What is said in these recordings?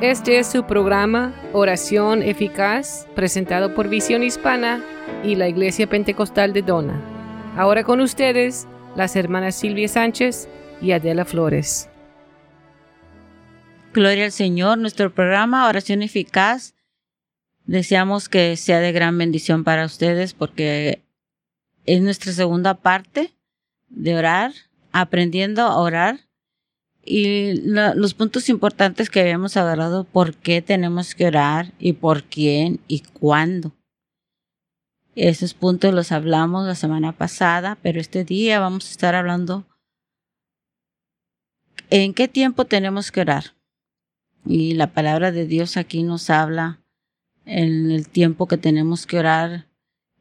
Este es su programa Oración Eficaz, presentado por Visión Hispana y la Iglesia Pentecostal de Dona. Ahora con ustedes, las hermanas Silvia Sánchez y Adela Flores. Gloria al Señor, nuestro programa Oración Eficaz. Deseamos que sea de gran bendición para ustedes porque es nuestra segunda parte de orar, aprendiendo a orar y los puntos importantes que habíamos agarrado, por qué tenemos que orar y por quién y cuándo. Esos puntos los hablamos la semana pasada, pero este día vamos a estar hablando en qué tiempo tenemos que orar. Y la palabra de Dios aquí nos habla en el tiempo que tenemos que orar.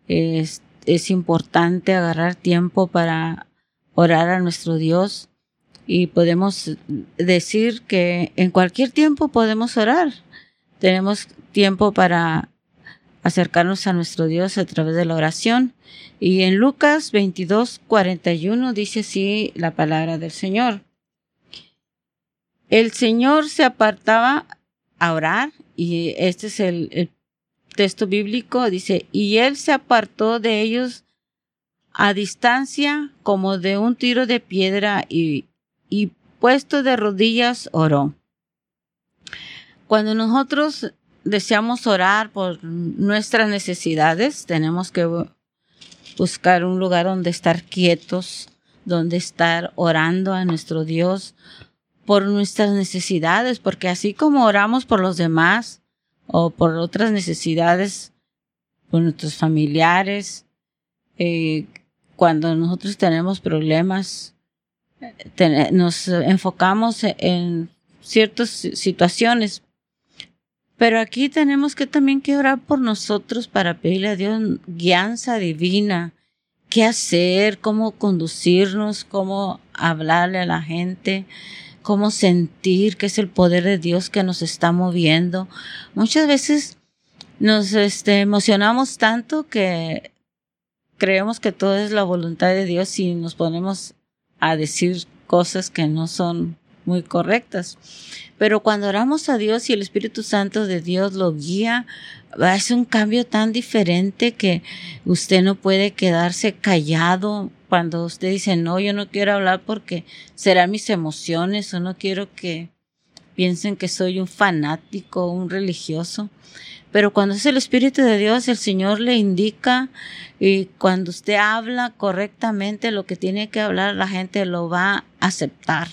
Es, es importante agarrar tiempo para orar a nuestro Dios y podemos decir que en cualquier tiempo podemos orar. Tenemos tiempo para acercarnos a nuestro Dios a través de la oración. Y en Lucas 22, 41 dice así la palabra del Señor. El Señor se apartaba a orar y este es el, el texto bíblico, dice, y él se apartó de ellos a distancia como de un tiro de piedra y y puesto de rodillas oró. Cuando nosotros deseamos orar por nuestras necesidades, tenemos que buscar un lugar donde estar quietos, donde estar orando a nuestro Dios por nuestras necesidades, porque así como oramos por los demás o por otras necesidades, por nuestros familiares, eh, cuando nosotros tenemos problemas nos enfocamos en ciertas situaciones. Pero aquí tenemos que también que orar por nosotros para pedirle a Dios guianza divina, qué hacer, cómo conducirnos, cómo hablarle a la gente, cómo sentir que es el poder de Dios que nos está moviendo. Muchas veces nos este, emocionamos tanto que creemos que todo es la voluntad de Dios y nos ponemos a decir cosas que no son muy correctas. Pero cuando oramos a Dios y el Espíritu Santo de Dios lo guía, es un cambio tan diferente que usted no puede quedarse callado cuando usted dice, no, yo no quiero hablar porque serán mis emociones o no quiero que piensen que soy un fanático, un religioso. Pero cuando es el Espíritu de Dios, el Señor le indica y cuando usted habla correctamente lo que tiene que hablar, la gente lo va a aceptar.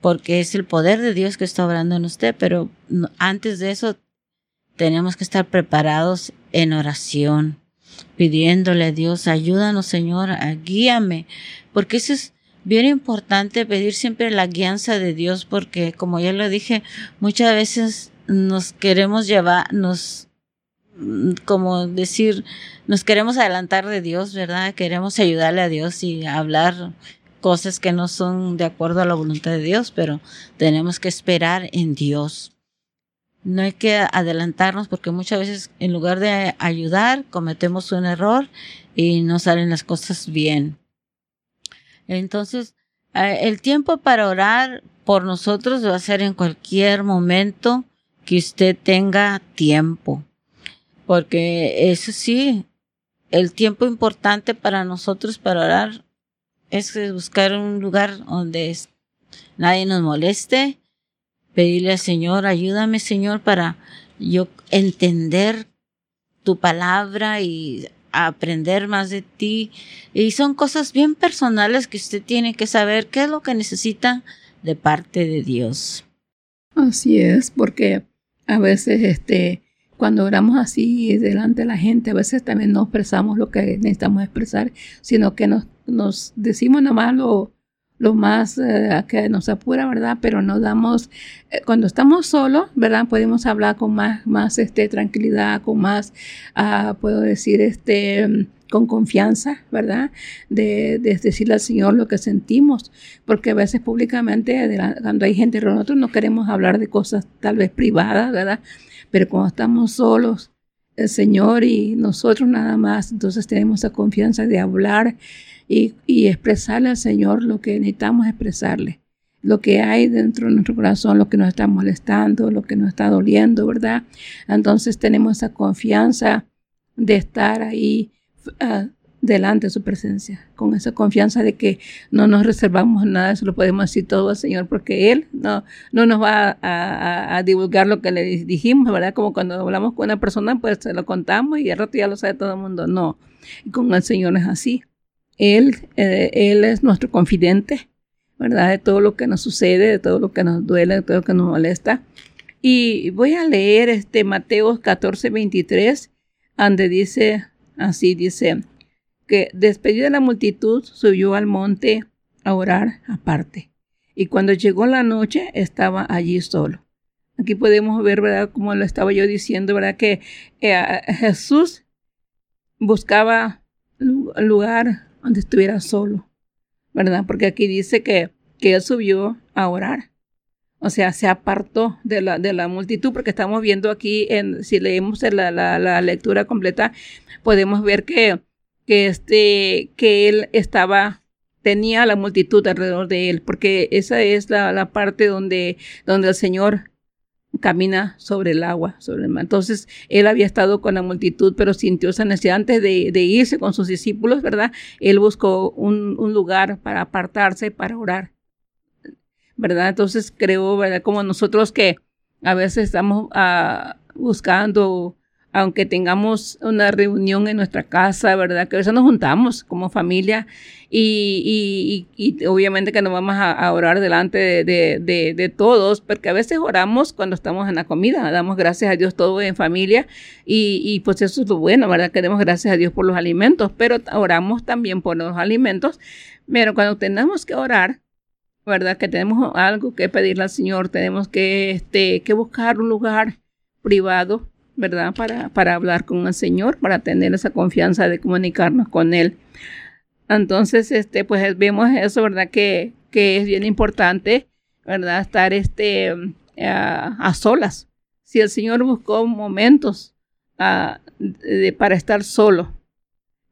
Porque es el poder de Dios que está obrando en usted, pero antes de eso tenemos que estar preparados en oración, pidiéndole a Dios, ayúdanos Señor, guíame, porque eso es bien importante pedir siempre la guianza de Dios, porque como ya lo dije, muchas veces nos queremos llevar, nos, como decir, nos queremos adelantar de Dios, ¿verdad? Queremos ayudarle a Dios y hablar cosas que no son de acuerdo a la voluntad de Dios, pero tenemos que esperar en Dios. No hay que adelantarnos porque muchas veces en lugar de ayudar cometemos un error y no salen las cosas bien. Entonces, eh, el tiempo para orar por nosotros va a ser en cualquier momento que usted tenga tiempo. Porque eso sí, el tiempo importante para nosotros para orar es buscar un lugar donde nadie nos moleste, pedirle al Señor, ayúdame Señor para yo entender tu palabra y aprender más de ti. Y son cosas bien personales que usted tiene que saber qué es lo que necesita de parte de Dios. Así es, porque a veces este, cuando oramos así delante de la gente, a veces también no expresamos lo que necesitamos expresar, sino que nos, nos decimos nomás lo, lo más eh, que nos apura, ¿verdad? Pero nos damos, eh, cuando estamos solos, ¿verdad? Podemos hablar con más, más este, tranquilidad, con más, uh, puedo decir, este con confianza, ¿verdad? De, de, decirle al Señor lo que sentimos, porque a veces públicamente, cuando hay gente, nosotros no queremos hablar de cosas tal vez privadas, ¿verdad? Pero cuando estamos solos, el Señor y nosotros nada más, entonces tenemos esa confianza de hablar y, expresarle al Señor lo que necesitamos expresarle. lo que hay dentro de nuestro corazón, lo que nos está molestando, lo que nos está doliendo, ¿verdad? Entonces tenemos esa confianza de estar ahí delante de su presencia, con esa confianza de que no nos reservamos nada, eso lo podemos decir todo al Señor, porque Él no, no nos va a, a, divulgar lo que le dijimos, ¿verdad? Como cuando hablamos con una persona, pues se lo contamos y al rato ya lo sabe todo el mundo. No, y con el Señor es así. Él, eh, él es nuestro confidente, ¿verdad? De todo lo que nos sucede, de todo lo que nos duele, de todo lo que nos molesta. Y voy a leer este Mateo 14, 23, donde dice, así dice, que despedida de la multitud subió al monte a orar aparte. Y cuando llegó la noche estaba allí solo. Aquí podemos ver, ¿verdad? Como lo estaba yo diciendo, ¿verdad? Que eh, Jesús buscaba lugar donde estuviera solo, ¿verdad? Porque aquí dice que, que él subió a orar. O sea, se apartó de la, de la multitud, porque estamos viendo aquí, en, si leemos la, la, lectura completa, podemos ver que que, este, que él estaba, tenía la multitud alrededor de él, porque esa es la, la parte donde, donde el Señor camina sobre el agua, sobre el mar. Entonces, él había estado con la multitud, pero sintió esa necesidad antes de, de irse con sus discípulos, ¿verdad? Él buscó un, un, lugar para apartarse, para orar, ¿verdad? Entonces, creo, ¿verdad? Como nosotros que a veces estamos uh, buscando aunque tengamos una reunión en nuestra casa, ¿verdad? Que a veces nos juntamos como familia y, obviamente que nos vamos a, orar delante de, todos, porque a veces oramos cuando estamos en la comida, damos gracias a Dios todo en familia y, y pues eso es lo bueno, ¿verdad? Que demos gracias a Dios por los alimentos, pero oramos también por los alimentos, pero cuando tenemos que orar, ¿verdad? Que tenemos algo que pedirle al Señor, tenemos que, este, que buscar un lugar privado ¿verdad? Para, para hablar con el Señor, para tener esa confianza de comunicarnos con Él. Entonces, este, pues vemos eso, ¿verdad? Que, que es bien importante, ¿verdad? Estar este, a, solas. Si el Señor buscó momentos para estar solo.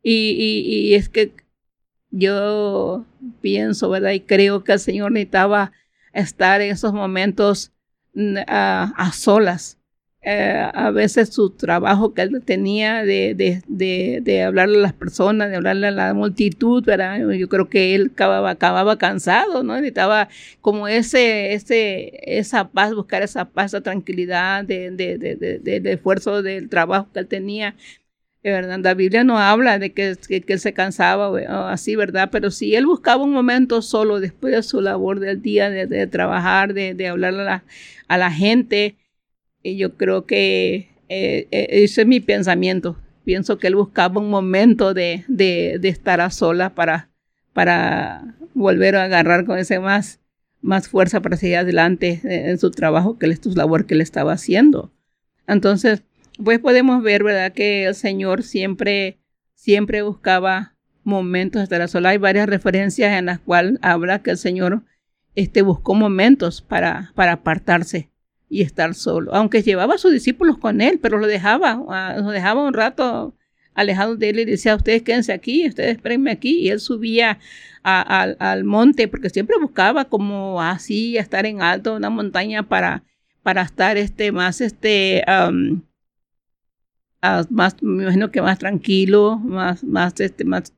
Y, y, es que yo pienso, ¿verdad? Y creo que el Señor necesitaba estar en esos momentos a solas eh, a veces su trabajo que él tenía de, de, de, hablarle a las personas, de hablarle a la multitud, ¿verdad? Yo creo que él acababa, acababa cansado, ¿no? Necesitaba como ese, ese, esa paz, buscar esa paz, esa tranquilidad de, de, de, de, esfuerzo del trabajo que él tenía. ¿Verdad? La Biblia no habla de que, que, él se cansaba así, ¿verdad? Pero si él buscaba un momento solo después de su labor del día, de, trabajar, de, de hablarle a la, a la gente, y yo creo que eh, eh, ese es mi pensamiento. Pienso que él buscaba un momento de, de, de estar a solas para, para volver a agarrar con ese más, más fuerza para seguir adelante en su trabajo, que es su labor que él estaba haciendo. Entonces, pues podemos ver, ¿verdad? Que el Señor siempre, siempre buscaba momentos de estar a solas. Hay varias referencias en las cuales habla que el Señor este, buscó momentos para, para apartarse y estar solo. Aunque llevaba a sus discípulos con él, pero lo dejaba, ah, lo dejaba un rato alejado de él y decía, ustedes quédense aquí, ustedes espérenme aquí. Y él subía al monte porque siempre buscaba como así estar en alto, una montaña para, para estar este más, este, más, me imagino que más tranquilo, más, más, este, más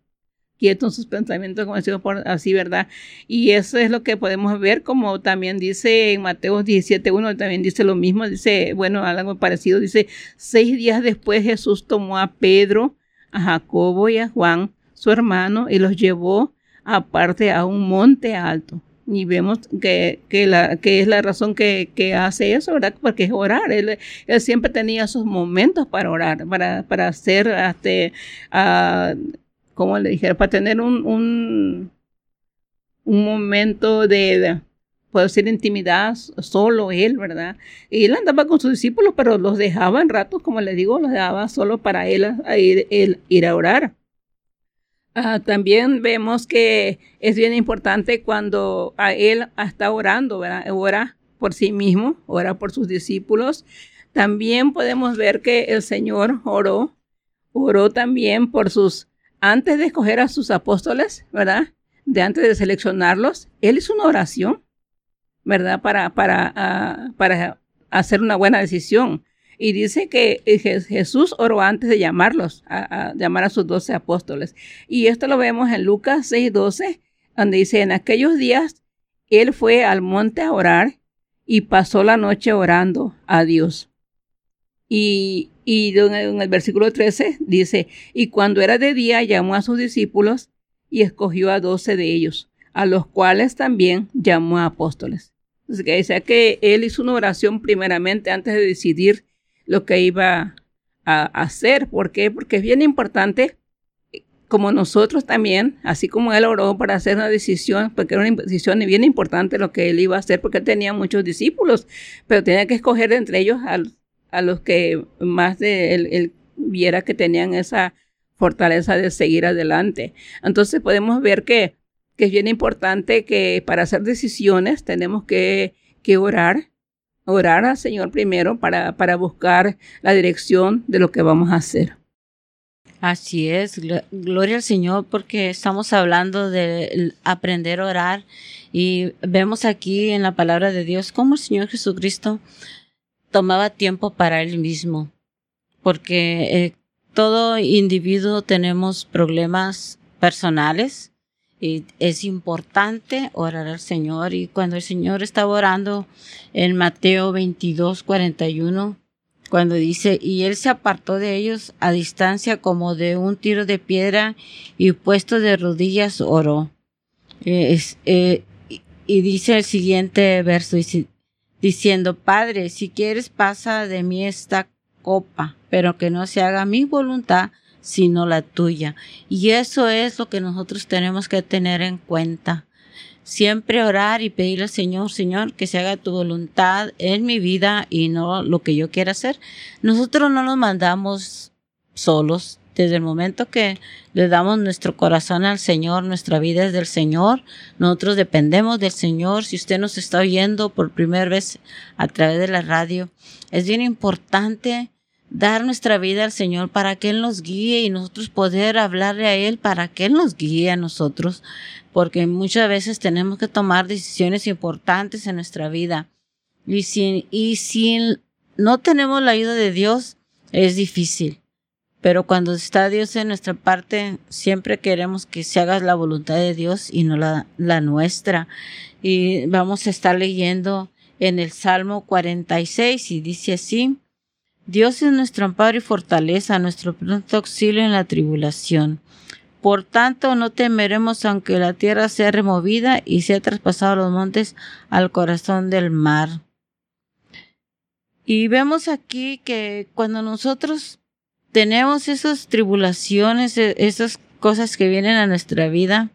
quieto en sus pensamientos, como decimos por así, ¿verdad? Y eso es lo que podemos ver, como también dice en Mateo 17.1, también dice lo mismo, dice, bueno, algo parecido, dice, seis días después Jesús tomó a Pedro, a Jacobo y a Juan, su hermano, y los llevó aparte a un monte alto. Y vemos que, que, la, que es la razón que, que, hace eso, ¿verdad? Porque es orar. Él, él siempre tenía esos momentos para orar, para, para hacer este, uh, como le dijera, para tener un, un, un momento de, puede ser intimidad solo él, ¿verdad? Y él andaba con sus discípulos, pero los dejaba en ratos, como le digo, los dejaba solo para él, ir, ir a orar. Ah, también vemos que es bien importante cuando a él está orando, ¿verdad? Ora por sí mismo, ora por sus discípulos. También podemos ver que el Señor oró, oró también por sus antes de escoger a sus apóstoles, ¿verdad? De antes de seleccionarlos, él hizo una oración. ¿verdad? Para, para, ah, para hacer una buena decisión. Y dice que Jesús oró antes de llamarlos, a, llamar a sus doce apóstoles. Y esto lo vemos en Lucas 6:12, donde dice, en aquellos días él fue al monte a orar y pasó la noche orando a Dios. Y, y en el versículo 13 dice, y cuando era de día llamó a sus discípulos y escogió a doce de ellos, a los cuales también llamó a apóstoles. Entonces, que dice que él hizo una oración primeramente antes de decidir lo que iba a hacer. ¿Por qué? Porque es bien importante, como nosotros también, así como él oró para hacer una decisión, porque era una decisión bien importante lo que él iba a hacer, porque él tenía muchos discípulos, pero tenía que escoger entre ellos a, los que más de él, viera que tenían esa fortaleza de seguir adelante. Entonces podemos ver que, que es bien importante que para hacer decisiones tenemos que, que orar orar al Señor primero para, para buscar la dirección de lo que vamos a hacer. Así es, gloria al Señor porque estamos hablando de aprender a orar y vemos aquí en la palabra de Dios cómo el Señor Jesucristo tomaba tiempo para Él mismo, porque eh, todo individuo tenemos problemas personales es importante orar al Señor. Y cuando el Señor estaba orando en Mateo 22, 41, cuando dice, y él se apartó de ellos a distancia como de un tiro de piedra y puesto de rodillas oró. Eh, y dice el siguiente verso, diciendo, Padre, si quieres pasa de mí esta copa, pero que no se haga mi voluntad, sino la tuya. Y eso es lo que nosotros tenemos que tener en cuenta. Siempre orar y pedirle al Señor, Señor, que se haga tu voluntad en mi vida y no lo que yo quiera hacer. Nosotros no nos mandamos solos. Desde el momento que le damos nuestro corazón al Señor, nuestra vida es del Señor, nosotros dependemos del Señor. Si usted nos está oyendo por primera vez a través de la radio, es bien importante dar nuestra vida al Señor para que Él nos guíe y nosotros poder hablarle a Él para que Él nos guíe a nosotros, porque muchas veces tenemos que tomar decisiones importantes en nuestra vida. Y si, y si no tenemos la ayuda de Dios, es difícil. Pero cuando está Dios en nuestra parte, siempre queremos que se haga la voluntad de Dios y no la, la nuestra. Y vamos a estar leyendo en el Salmo 46 y dice así, Dios es nuestro amparo y fortaleza, nuestro pronto auxilio en la tribulación. Por tanto, no temeremos aunque la tierra sea removida y sea traspasado los montes al corazón del mar. Y vemos aquí que cuando nosotros tenemos esas tribulaciones, e-, esas cosas que vienen a nuestra vida,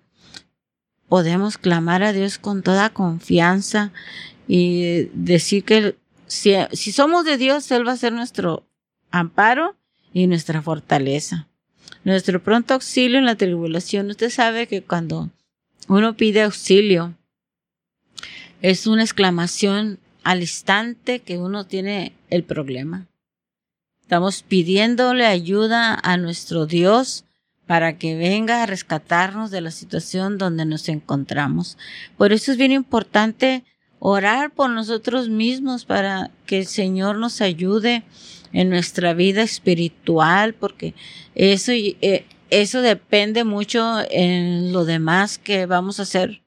podemos clamar a Dios con toda confianza y decir que si, somos de Dios, Él va a ser nuestro amparo y nuestra fortaleza. Nuestro pronto auxilio en la tribulación. Usted sabe que cuando uno pide auxilio, es una exclamación al instante que uno tiene el problema. Estamos pidiéndole ayuda a nuestro Dios para que venga a rescatarnos de la situación donde nos encontramos. Por eso es bien importante orar por nosotros mismos para que el Señor nos ayude en nuestra vida espiritual, porque eso, eh, eso depende mucho en lo demás que vamos a hacer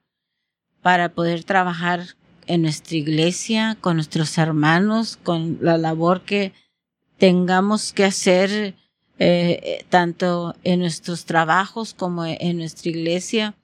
para poder trabajar en nuestra iglesia, con nuestros hermanos, con la labor que tengamos que hacer eh, tanto en nuestros trabajos como en nuestra iglesia,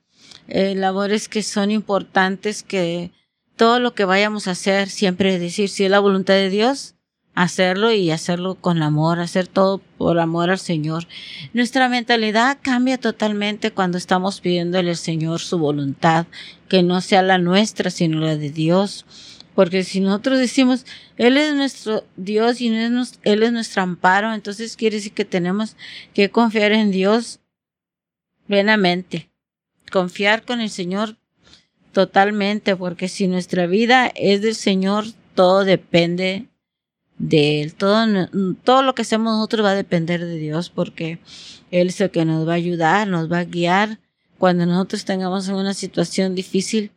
eh, labores que son importantes que todo lo que vayamos a hacer, siempre decir si es la voluntad de Dios, hacerlo y hacerlo con amor, hacer todo por amor al Señor. Nuestra mentalidad cambia totalmente cuando estamos pidiéndole al Señor su voluntad, que no sea la nuestra, sino la de Dios. Porque si nosotros decimos, Él es nuestro Dios y Él es nuestro amparo, entonces quiere decir que tenemos que confiar en Dios plenamente. Confiar con el Señor Totalmente, porque si nuestra vida es del Señor, todo depende de Él. Todo, todo lo que hacemos nosotros va a depender de Dios, porque Él es el que nos va a ayudar, nos va a guiar. Cuando nosotros tengamos una situación difícil,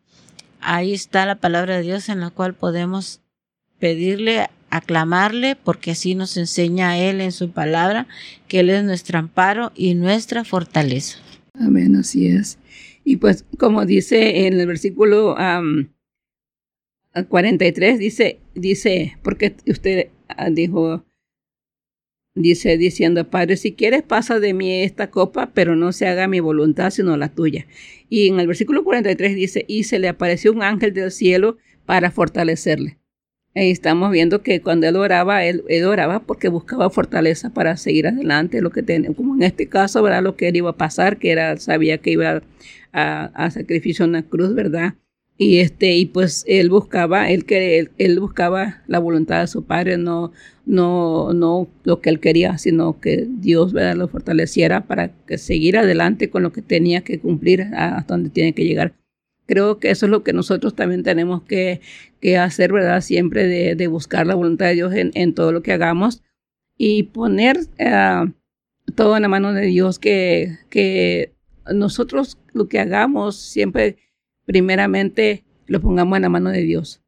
ahí está la palabra de Dios en la cual podemos pedirle, aclamarle, porque así nos enseña Él en su palabra, que Él es nuestro amparo y nuestra fortaleza. Amén, así es. Y pues como dice en el versículo 43, dice, dice, porque usted ah, dijo, dice diciendo, Padre, si quieres pasa de mí esta copa, pero no se haga mi voluntad sino la tuya. Y en el versículo 43 dice, y se le apareció un ángel del cielo para fortalecerle. Estamos viendo que cuando él oraba, él, oraba porque buscaba fortaleza para seguir adelante, lo que tenía, como en este caso, ¿verdad? Lo que él iba a pasar, que era, sabía que iba a, a sacrificio en la cruz, ¿verdad? y este y pues él buscaba él que él, buscaba la voluntad de su padre no no no lo que él quería sino que Dios lo fortaleciera para que seguir adelante con lo que tenía que cumplir hasta donde tiene que llegar creo que eso es lo que nosotros también tenemos que, que hacer verdad siempre de, buscar la voluntad de Dios en, en, todo lo que hagamos y poner uh, todo en la mano de Dios que que nosotros lo que hagamos siempre primeramente lo pongamos en la mano de Dios.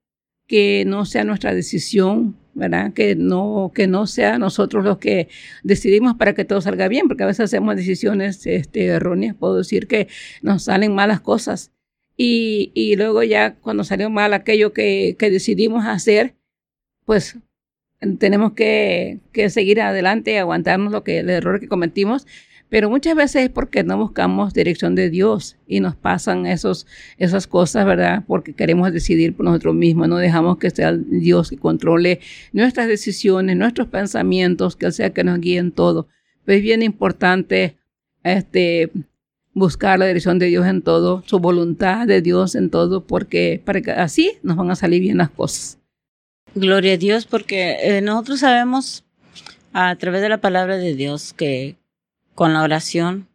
Que no sea nuestra decisión, ¿verdad? Que no, que no sea nosotros los que decidimos para que todo salga bien, porque a veces hacemos decisiones este, erróneas. Puedo decir que nos salen malas cosas. Y, y luego ya cuando salió mal aquello que, que decidimos hacer, pues tenemos que, que seguir adelante y aguantarnos lo que, el error que cometimos pero muchas veces es porque no buscamos dirección de Dios y nos pasan esos, esas cosas, ¿verdad? Porque queremos decidir por nosotros mismos, no dejamos que sea Dios que controle nuestras decisiones, nuestros pensamientos, que sea que nos guíen todo. Pero es bien importante este, buscar la dirección de Dios en todo, su voluntad de Dios en todo, porque para que así nos van a salir bien las cosas. Gloria a Dios, porque eh, nosotros sabemos a través de la palabra de Dios que con la oración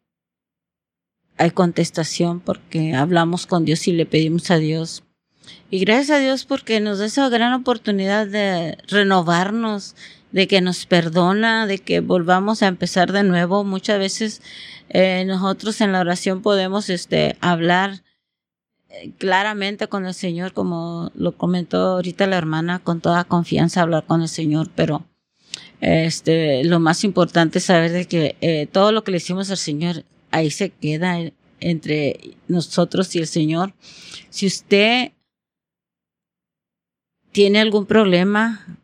hay contestación porque hablamos con Dios y le pedimos a Dios. Y gracias a Dios porque nos da esa gran oportunidad de renovarnos, de que nos perdona, de que volvamos a empezar de nuevo. Muchas veces eh, nosotros en la oración podemos este, hablar eh, claramente con el Señor, como lo comentó ahorita la hermana, con toda confianza hablar con el Señor, pero este, lo más importante es saber de que eh, todo lo que le hicimos al Señor ahí se queda entre nosotros y el Señor. Si usted tiene algún problema,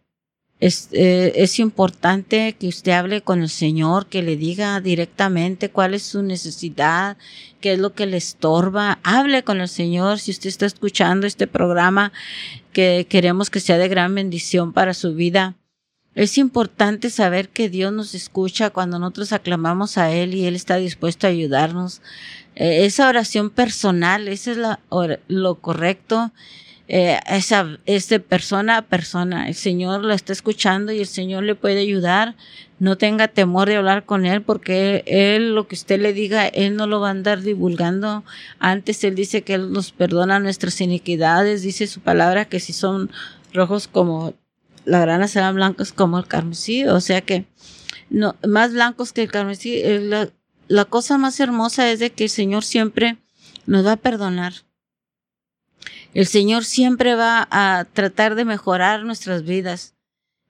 es, eh, es importante que usted hable con el Señor, que le diga directamente cuál es su necesidad, qué es lo que le estorba. Hable con el Señor. Si usted está escuchando este programa, que queremos que sea de gran bendición para su vida es importante saber que Dios nos escucha cuando nosotros aclamamos a Él y Él está dispuesto a ayudarnos. Eh, esa oración personal, esa es la, lo correcto. Eh, esa, es de persona a persona. El Señor lo está escuchando y el Señor le puede ayudar. No tenga temor de hablar con Él porque Él, lo que usted le diga, Él no lo va a andar divulgando. Antes Él dice que Él nos perdona nuestras iniquidades. Dice su palabra que si son rojos como la grana serán blancos como el carmesí, o sea que no, más blancos que el carmesí. Eh, la, la cosa más hermosa es de que el Señor siempre nos va a perdonar. El Señor siempre va a tratar de mejorar nuestras vidas.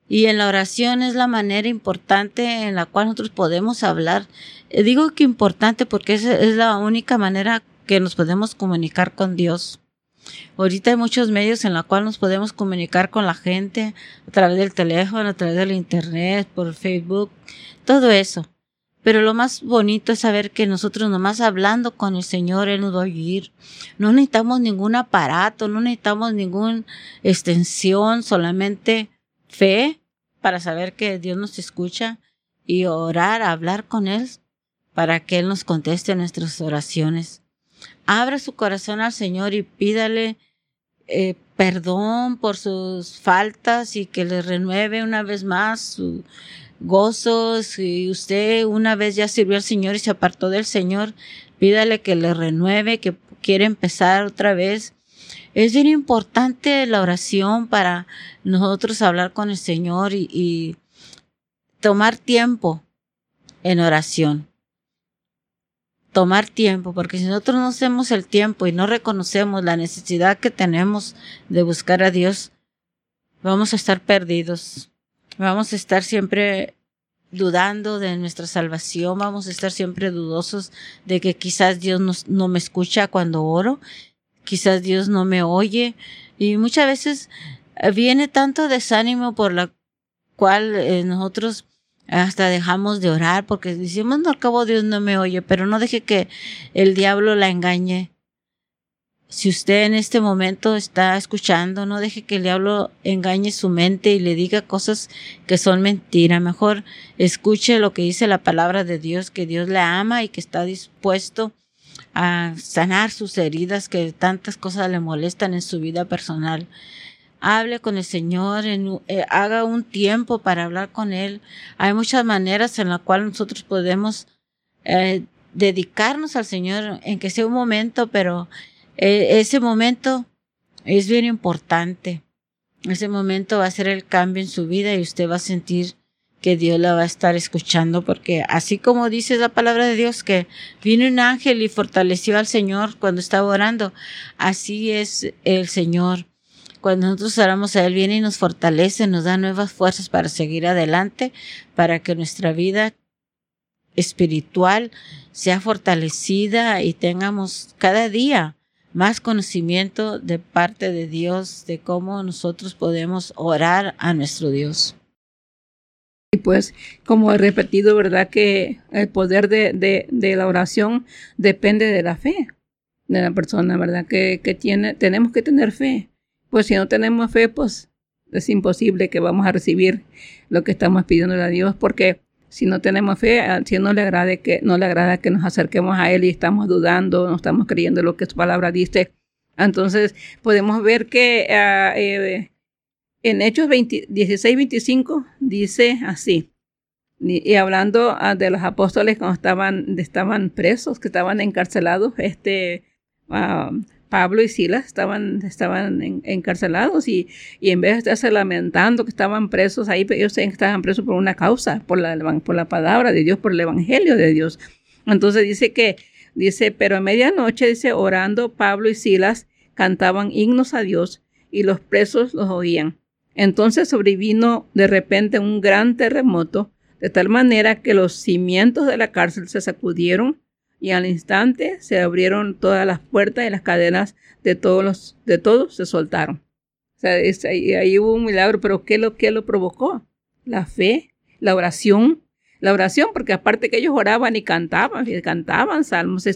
Y en la oración es la manera importante en la cual nosotros podemos hablar. Eh, digo que importante porque es, es la única manera que nos podemos comunicar con Dios. Ahorita hay muchos medios en los cuales nos podemos comunicar con la gente a través del teléfono, a través del internet, por Facebook, todo eso. Pero lo más bonito es saber que nosotros nomás hablando con el Señor, Él nos va a oír. No necesitamos ningún aparato, no necesitamos ninguna extensión, solamente fe para saber que Dios nos escucha y orar, hablar con Él para que Él nos conteste nuestras oraciones abra su corazón al Señor y pídale eh, perdón por sus faltas y que le renueve una vez más su gozo. Si usted una vez ya sirvió al Señor y se apartó del Señor, pídale que le renueve, que quiere empezar otra vez. Es bien importante la oración para nosotros hablar con el Señor y, y tomar tiempo en oración tomar tiempo, porque si nosotros no hacemos el tiempo y no reconocemos la necesidad que tenemos de buscar a Dios, vamos a estar perdidos. Vamos a estar siempre dudando de nuestra salvación, vamos a estar siempre dudosos de que quizás Dios no me escucha cuando oro, quizás Dios no me oye y muchas veces eh, viene tanto desánimo por la cual eh, nosotros hasta dejamos de orar porque decimos, no, al cabo Dios no me oye, pero no deje que el diablo la engañe. Si usted en este momento está escuchando, no deje que el diablo engañe su mente y le diga cosas que son mentira. Mejor escuche lo que dice la palabra de Dios, que Dios le ama y que está dispuesto a sanar sus heridas, que tantas cosas le molestan en su vida personal hable con el Señor, eh, haga un tiempo para hablar con Él. Hay muchas maneras en las cuales nosotros podemos eh, dedicarnos al Señor, en que sea un momento, pero eh, ese momento es bien importante. Ese momento va a ser el cambio en su vida y usted va a sentir que Dios la va a estar escuchando, porque así como dice la palabra de Dios que vino un ángel y fortaleció al Señor cuando estaba orando, así es el Señor cuando nosotros oramos a Él, viene y nos fortalece, nos da nuevas fuerzas para seguir adelante, para que nuestra vida espiritual sea fortalecida y tengamos cada día más conocimiento de parte de Dios, de cómo nosotros podemos orar a nuestro Dios. Y pues, como he repetido, ¿verdad? Que el poder de, de, la oración depende de la fe de la persona, ¿verdad? Que, que tiene, tenemos que tener fe pues si no tenemos fe, pues es imposible que vamos a recibir lo que estamos pidiendo a Dios, porque si no tenemos fe, si no le agrada que no le agrada que nos acerquemos a él y estamos dudando, no estamos creyendo lo que su palabra dice, entonces podemos ver que ah, eh, en Hechos 16, 25 dice así. Y, hablando ah, de los apóstoles cuando estaban, estaban presos, que estaban encarcelados, este, ah, Pablo y Silas estaban, estaban encarcelados y, y, en vez de estarse lamentando que estaban presos ahí, ellos estaban presos por una causa, por la, por la palabra de Dios, por el evangelio de Dios. Entonces dice que, dice, pero a medianoche, dice, orando Pablo y Silas cantaban himnos a Dios y los presos los oían. Entonces sobrevino de repente un gran terremoto, de tal manera que los cimientos de la cárcel se sacudieron y al instante se abrieron todas las puertas y las cadenas de todos los, de todos se soltaron. O sea, ahí, hubo un milagro, pero ¿qué lo, qué lo provocó? La fe, la oración, la oración, porque aparte que ellos oraban y cantaban, y cantaban salmos,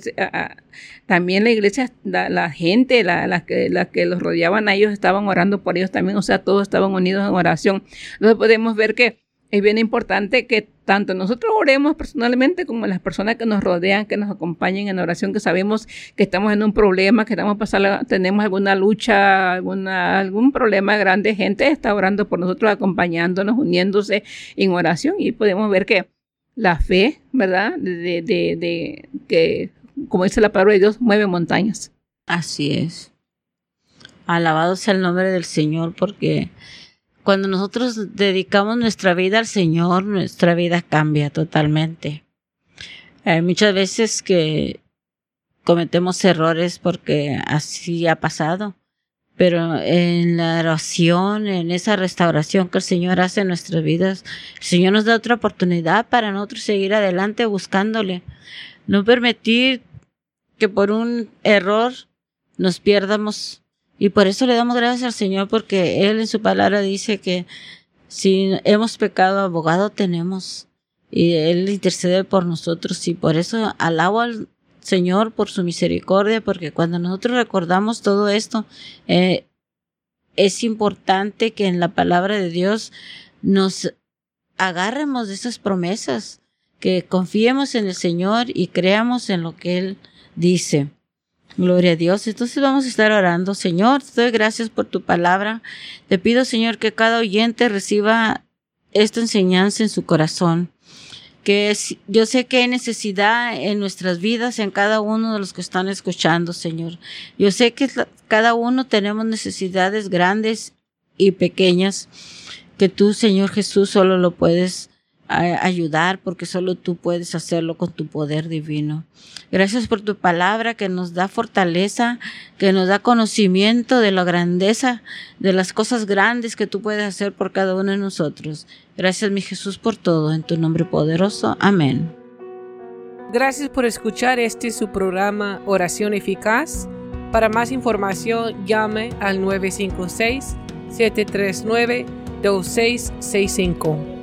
también la iglesia, la, gente, la, la, que, la que los rodeaban a ellos estaban orando por ellos también, o sea, todos estaban unidos en oración. Entonces podemos ver que es bien importante que tanto nosotros oremos personalmente como las personas que nos rodean, que nos acompañen en oración, que sabemos que estamos en un problema, que estamos pasando, tenemos alguna lucha, alguna, algún problema grande, gente está orando por nosotros, acompañándonos, uniéndose en oración y podemos ver que la fe, ¿verdad? De, que, como dice la palabra de Dios, mueve montañas. Así es. Alabado sea el nombre del Señor porque cuando nosotros dedicamos nuestra vida al Señor, nuestra vida cambia totalmente. Hay muchas veces que cometemos errores porque así ha pasado, pero en la oración, en esa restauración que el Señor hace en nuestras vidas, el Señor nos da otra oportunidad para nosotros seguir adelante buscándole. No permitir que por un error nos pierdamos y por eso le damos gracias al Señor porque Él en su palabra dice que si hemos pecado, abogado tenemos. Y Él intercede por nosotros y por eso alabo al Señor por su misericordia porque cuando nosotros recordamos todo esto, eh, es importante que en la palabra de Dios nos agarremos de esas promesas, que confiemos en el Señor y creamos en lo que Él dice. Gloria a Dios. Entonces vamos a estar orando. Señor, te doy gracias por tu palabra. Te pido, Señor, que cada oyente reciba esta enseñanza en su corazón. Que yo sé que hay necesidad en nuestras vidas, en cada uno de los que están escuchando, Señor. Yo sé que cada uno tenemos necesidades grandes y pequeñas, que tú, Señor Jesús, solo lo puedes ayudar porque solo tú puedes hacerlo con tu poder divino. Gracias por tu palabra que nos da fortaleza, que nos da conocimiento de la grandeza, de las cosas grandes que tú puedes hacer por cada uno de nosotros. Gracias mi Jesús por todo, en tu nombre poderoso. Amén. Gracias por escuchar este su programa Oración Eficaz. Para más información llame al 956 739 2665.